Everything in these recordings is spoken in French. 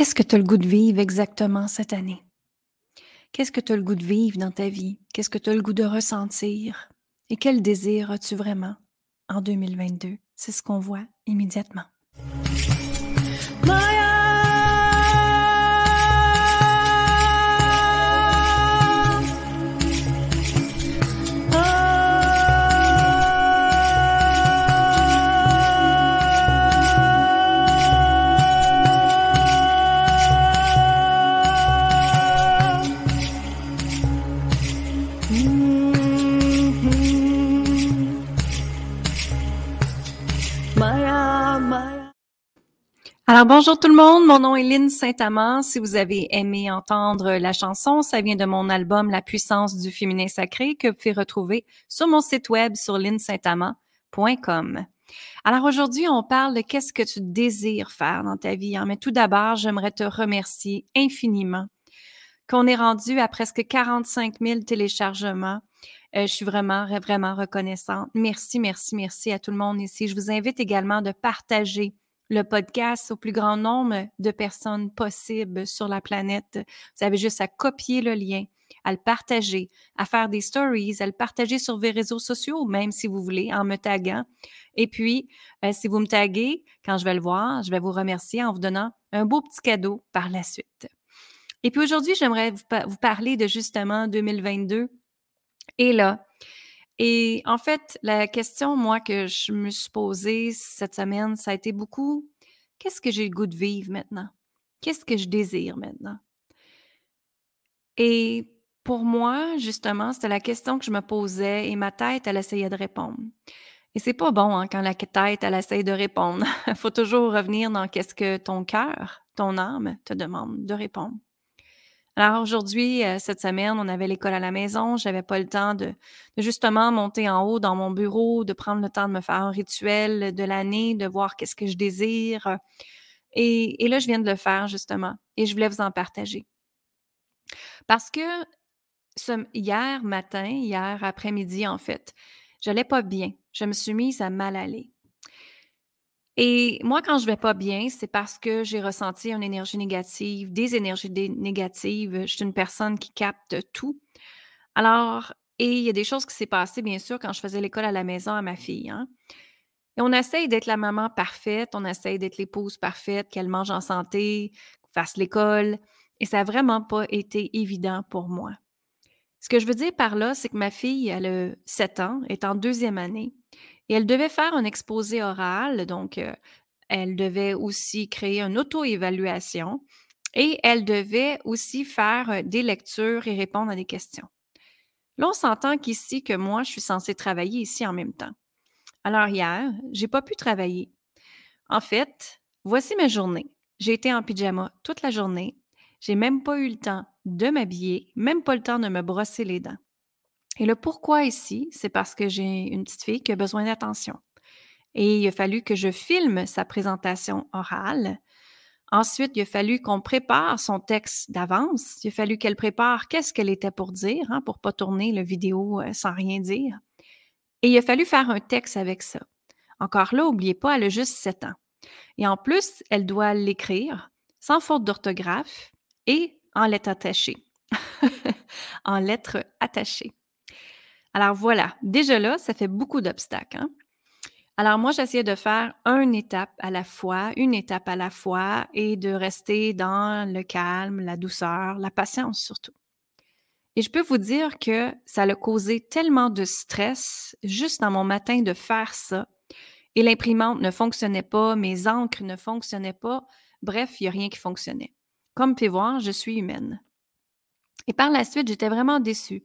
Qu'est-ce que tu as le goût de vivre exactement cette année? Qu'est-ce que tu as le goût de vivre dans ta vie? Qu'est-ce que tu as le goût de ressentir? Et quel désir as-tu vraiment en 2022? C'est ce qu'on voit immédiatement. Alors bonjour tout le monde, mon nom est Lynne Saint-Amand. Si vous avez aimé entendre la chanson, ça vient de mon album La puissance du féminin sacré que vous pouvez retrouver sur mon site web sur linsaintamand.com. Alors aujourd'hui, on parle de qu'est-ce que tu désires faire dans ta vie. Hein. Mais tout d'abord, j'aimerais te remercier infiniment qu'on est rendu à presque 45 000 téléchargements. Euh, je suis vraiment, vraiment reconnaissante. Merci, merci, merci à tout le monde ici. Je vous invite également de partager le podcast au plus grand nombre de personnes possibles sur la planète. Vous avez juste à copier le lien, à le partager, à faire des stories, à le partager sur vos réseaux sociaux, même si vous voulez, en me taguant. Et puis, euh, si vous me taguez, quand je vais le voir, je vais vous remercier en vous donnant un beau petit cadeau par la suite. Et puis aujourd'hui, j'aimerais vous, vous, parler de justement 2022. Et là, et en fait, la question, moi, que je me suis posée cette semaine, ça a été beaucoup, qu'est-ce que j'ai le goût de vivre maintenant? Qu'est-ce que je désire maintenant? Et pour moi, justement, c'était la question que je me posais et ma tête, elle essayait de répondre. Et c'est pas bon hein, quand la tête, elle essaye de répondre. Il faut toujours revenir dans qu'est-ce que ton cœur, ton âme te demande de répondre. Alors aujourd'hui, euh, cette semaine, on avait l'école à la maison. J'avais pas le temps de, justement monter en haut dans mon bureau, de prendre le temps de me faire un rituel de l'année, de voir qu'est-ce que je désire. Et, là, je viens de le faire justement. Et je voulais vous en partager. Parce que hier matin, hier après-midi, en fait, je n'allais pas bien. Je me suis mise à mal aller. Et moi, quand je vais pas bien, c'est parce que j'ai ressenti une énergie négative, des énergies négatives. Je suis une personne qui capte tout. Alors, et il y a des choses qui s'est passées, bien sûr, quand je faisais l'école à la maison à ma fille. Hein. Et on essaye d'être la maman parfaite, on essaye d'être l'épouse parfaite, qu'elle mange en santé, fasse l'école. Et ça n'a vraiment pas été évident pour moi. Ce que je veux dire par là, c'est que ma fille, elle a 7 ans, est en deuxième année. Et elle devait faire un exposé oral, donc elle devait aussi créer une auto-évaluation et elle devait aussi faire des lectures et répondre à des questions. Là, on s'entend qu'ici, que moi, je suis censée travailler ici en même temps. Alors hier, j'ai pas pu travailler. En fait, voici ma journée. J'ai été en pyjama toute la journée. J'ai même pas eu le temps de m'habiller, même pas le temps de me brosser les dents. Et le pourquoi ici, c'est parce que j'ai une petite fille qui a besoin d'attention. Et il a fallu que je filme sa présentation orale. Ensuite, il a fallu qu'on prépare son texte d'avance. Il a fallu qu'elle prépare qu'est-ce qu'elle était pour dire, hein, pour pas tourner la vidéo euh, sans rien dire. Et il a fallu faire un texte avec ça. Encore là, n'oubliez pas, elle a juste 7 ans. Et en plus, elle doit l'écrire sans faute d'orthographe et en lettres attachées. en lettres attachées. Alors voilà, déjà là, ça fait beaucoup d'obstacles. Hein. Alors moi, j'essayais de faire une étape à la fois, une étape à la fois, et de rester dans le calme, la douceur, la patience surtout. Et je peux vous dire que ça a causé tellement de stress juste dans mon matin de faire ça. Et l'imprimante ne fonctionnait pas, mes encres ne fonctionnaient pas. Bref, il n'y a rien qui fonctionnait. Comme vous pouvez voir, je suis humaine. Et par la suite, j'étais vraiment déçue.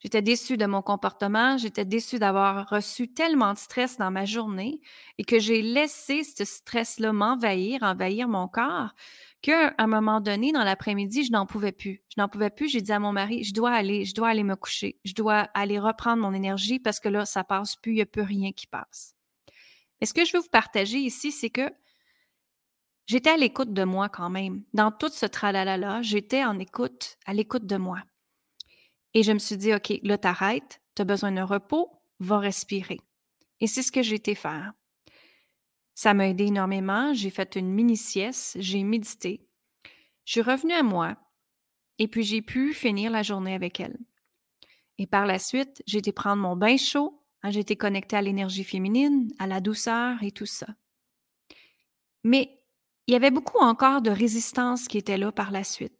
J'étais déçue de mon comportement, j'étais déçue d'avoir reçu tellement de stress dans ma journée et que j'ai laissé ce stress-là m'envahir, envahir mon corps, qu'à un moment donné, dans l'après-midi, je n'en pouvais plus. Je n'en pouvais plus. J'ai dit à mon mari, je dois aller, je dois aller me coucher. Je dois aller reprendre mon énergie parce que là, ça passe plus, il n'y a plus rien qui passe. Mais ce que je veux vous partager ici, c'est que j'étais à l'écoute de moi quand même. Dans tout ce tralala-là, j'étais en écoute, à l'écoute de moi. Et je me suis dit, OK, là, t'arrêtes, tu as besoin d'un repos, va respirer. Et c'est ce que j'ai été faire. Ça m'a aidé énormément. J'ai fait une mini-sieste, j'ai médité. Je suis revenue à moi et puis j'ai pu finir la journée avec elle. Et par la suite, j'ai été prendre mon bain chaud, hein, j'ai été connectée à l'énergie féminine, à la douceur et tout ça. Mais il y avait beaucoup encore de résistance qui était là par la suite.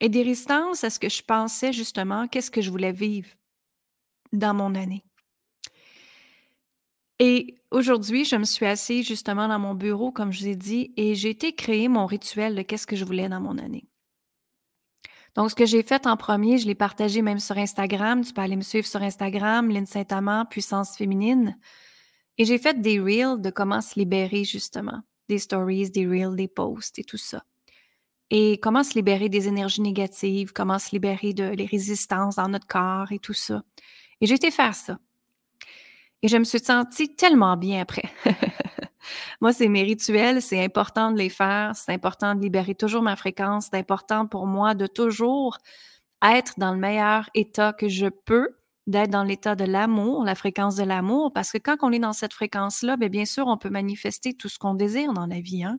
Et des résistances à ce que je pensais justement, qu'est-ce que je voulais vivre dans mon année. Et aujourd'hui, je me suis assise justement dans mon bureau, comme je vous ai dit, et j'ai été créer mon rituel de qu'est-ce que je voulais dans mon année. Donc, ce que j'ai fait en premier, je l'ai partagé même sur Instagram. Tu peux aller me suivre sur Instagram, Lynn Saint-Amand, Puissance féminine. Et j'ai fait des reels de comment se libérer, justement. Des stories, des reels, des posts et tout ça. Et comment se libérer des énergies négatives, comment se libérer de les résistances dans notre corps et tout ça. Et j'ai été faire ça. Et je me suis sentie tellement bien après. Moi, c'est mes rituels, c'est important de les faire, c'est important de libérer toujours ma fréquence, c'est important pour moi de toujours être dans le meilleur état que je peux, d'être dans l'état de l'amour, la fréquence de l'amour, parce que quand on est dans cette fréquence-là, bien, bien sûr, on peut manifester tout ce qu'on désire dans la vie. Hein?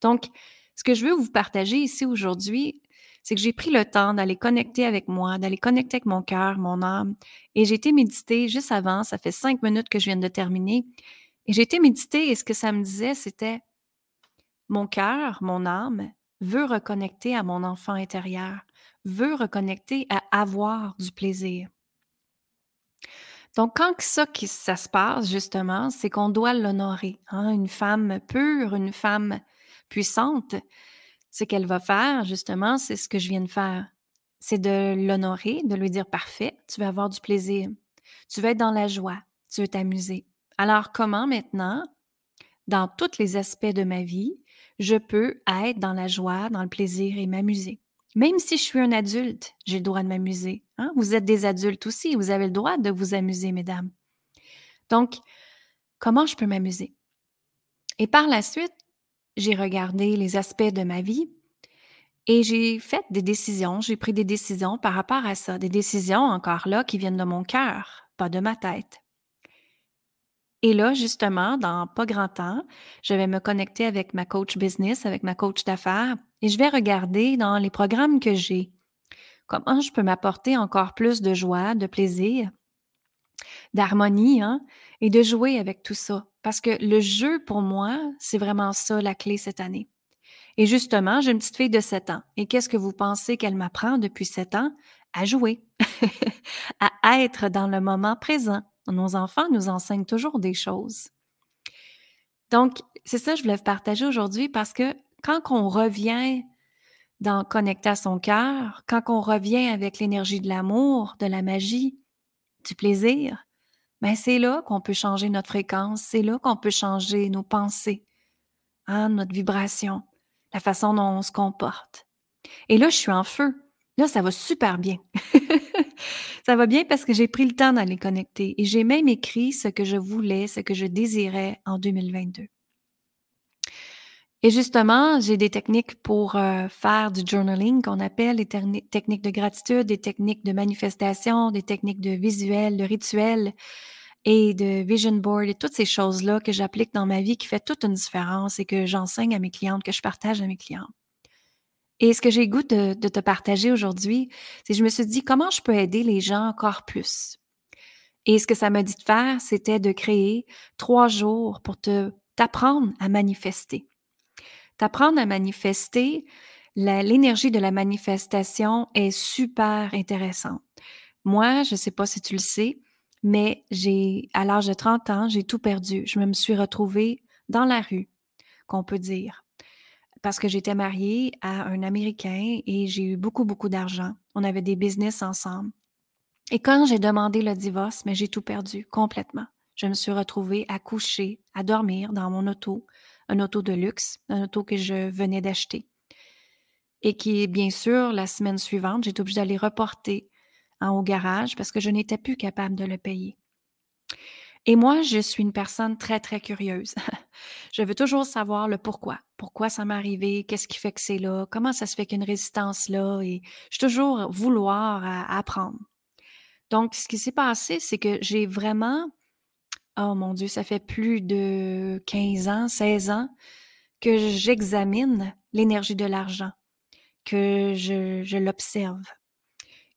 Donc, ce que je veux vous partager ici aujourd'hui, c'est que j'ai pris le temps d'aller connecter avec moi, d'aller connecter avec mon cœur, mon âme, et j'ai été méditer juste avant, ça fait cinq minutes que je viens de terminer, et j'ai été méditer et ce que ça me disait, c'était mon cœur, mon âme veut reconnecter à mon enfant intérieur, veut reconnecter à avoir du plaisir. Donc, quand ça, ça se passe, justement, c'est qu'on doit l'honorer. Hein. Une femme pure, une femme puissante, ce qu'elle va faire, justement, c'est ce que je viens de faire. C'est de l'honorer, de lui dire parfait, tu vas avoir du plaisir, tu vas être dans la joie, tu veux t'amuser. Alors, comment maintenant, dans tous les aspects de ma vie, je peux être dans la joie, dans le plaisir et m'amuser? Même si je suis un adulte, j'ai le droit de m'amuser. Hein? Vous êtes des adultes aussi, vous avez le droit de vous amuser, mesdames. Donc, comment je peux m'amuser? Et par la suite, j'ai regardé les aspects de ma vie et j'ai fait des décisions, j'ai pris des décisions par rapport à ça, des décisions encore là qui viennent de mon cœur, pas de ma tête. Et là, justement, dans pas grand temps, je vais me connecter avec ma coach business, avec ma coach d'affaires, et je vais regarder dans les programmes que j'ai comment je peux m'apporter encore plus de joie, de plaisir, d'harmonie, hein, et de jouer avec tout ça? Parce que le jeu, pour moi, c'est vraiment ça la clé cette année. Et justement, j'ai une petite fille de 7 ans. Et qu'est-ce que vous pensez qu'elle m'apprend depuis 7 ans? À jouer, à être dans le moment présent, nos enfants nous enseignent toujours des choses. Donc, c'est ça que je voulais vous partager aujourd'hui parce que quand on revient dans connecter à son cœur, quand on revient avec l'énergie de l'amour, de la magie, du plaisir, ben c'est là qu'on peut changer notre fréquence, c'est là qu'on peut changer nos pensées, hein, notre vibration, la façon dont on se comporte. Et là, je suis en feu. Là, ça va super bien. ça va bien parce que j'ai pris le temps d'aller connecter et j'ai même écrit ce que je voulais, ce que je désirais en 2022. Et justement, j'ai des techniques pour euh, faire du journaling qu'on appelle des techniques de gratitude, des techniques de manifestation, des techniques de visuel, de rituel et de vision board et toutes ces choses-là que j'applique dans ma vie qui fait toute une différence et que j'enseigne à mes clientes, que je partage à mes clientes. Et ce que j'ai goût de, te partager aujourd'hui, c'est que je me suis dit comment je peux aider les gens encore plus? Et ce que ça m'a dit de faire, c'était de créer trois jours pour te t'apprendre à manifester. T'apprendre à manifester, l'énergie de la manifestation est super intéressante. Moi, je ne sais pas si tu le sais, mais j'ai, à l'âge de 30 ans, j'ai tout perdu. Je me suis retrouvée dans la rue, qu'on peut dire parce que j'étais mariée à un Américain et j'ai eu beaucoup, beaucoup d'argent. On avait des business ensemble. Et quand j'ai demandé le divorce, mais j'ai tout perdu complètement. Je me suis retrouvée à coucher, à dormir dans mon auto, un auto de luxe, un auto que je venais d'acheter. Et qui, bien sûr, la semaine suivante, j'étais obligée d'aller reporter en haut garage parce que je n'étais plus capable de le payer. Et moi, je suis une personne très, très curieuse. je veux toujours savoir le pourquoi. Pourquoi ça m'est arrivé? Qu'est-ce qui fait que c'est là? Comment ça se fait qu'il y a une résistance là? Et je toujours vouloir apprendre. Donc, ce qui s'est passé, c'est que j'ai vraiment, oh mon Dieu, ça fait plus de 15 ans, 16 ans que j'examine l'énergie de l'argent, que je, l'observe,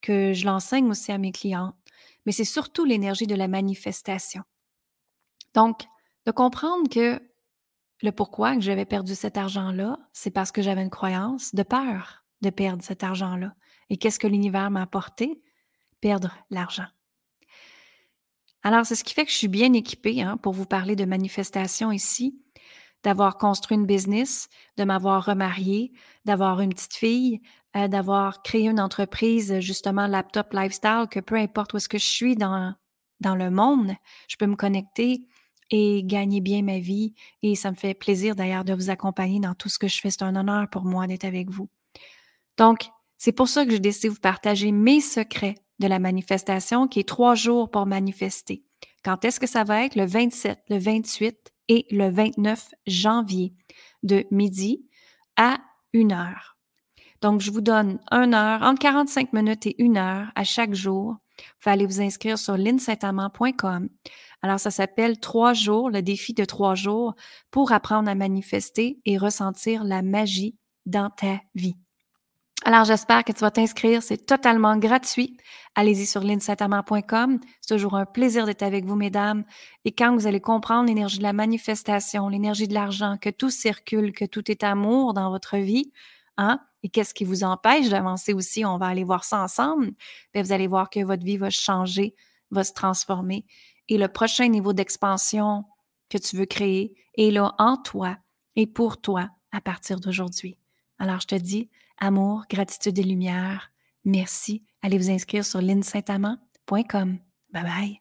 que je l'enseigne aussi à mes clients, mais c'est surtout l'énergie de la manifestation. Donc, de comprendre que le pourquoi que j'avais perdu cet argent-là, c'est parce que j'avais une croyance de peur de perdre cet argent-là. Et qu'est-ce que l'univers m'a apporté? Perdre l'argent. Alors, c'est ce qui fait que je suis bien équipée hein, pour vous parler de manifestation ici, d'avoir construit une business, de m'avoir remariée, d'avoir une petite fille, euh, d'avoir créé une entreprise, justement, laptop lifestyle, que peu importe où est-ce que je suis dans, dans le monde, je peux me connecter et gagner bien ma vie. Et ça me fait plaisir d'ailleurs de vous accompagner dans tout ce que je fais. C'est un honneur pour moi d'être avec vous. Donc, c'est pour ça que j'ai décidé de vous partager mes secrets de la manifestation, qui est trois jours pour manifester. Quand est-ce que ça va être? Le 27, le 28 et le 29 janvier, de midi à une heure. Donc, je vous donne une heure, entre 45 minutes et une heure à chaque jour. Vous aller vous inscrire sur linsaintamant.com. Alors, ça s'appelle trois jours, le défi de trois jours pour apprendre à manifester et ressentir la magie dans ta vie. Alors, j'espère que tu vas t'inscrire. C'est totalement gratuit. Allez-y sur linsaintamant.com. C'est toujours un plaisir d'être avec vous, mesdames. Et quand vous allez comprendre l'énergie de la manifestation, l'énergie de l'argent, que tout circule, que tout est amour dans votre vie, hein, et qu'est-ce qui vous empêche d'avancer aussi, on va aller voir ça ensemble, bien, vous allez voir que votre vie va changer, va se transformer. Et le prochain niveau d'expansion que tu veux créer est là en toi et pour toi à partir d'aujourd'hui. Alors, je te dis, amour, gratitude et lumière, merci. Allez vous inscrire sur linsaintamant.com. Bye bye.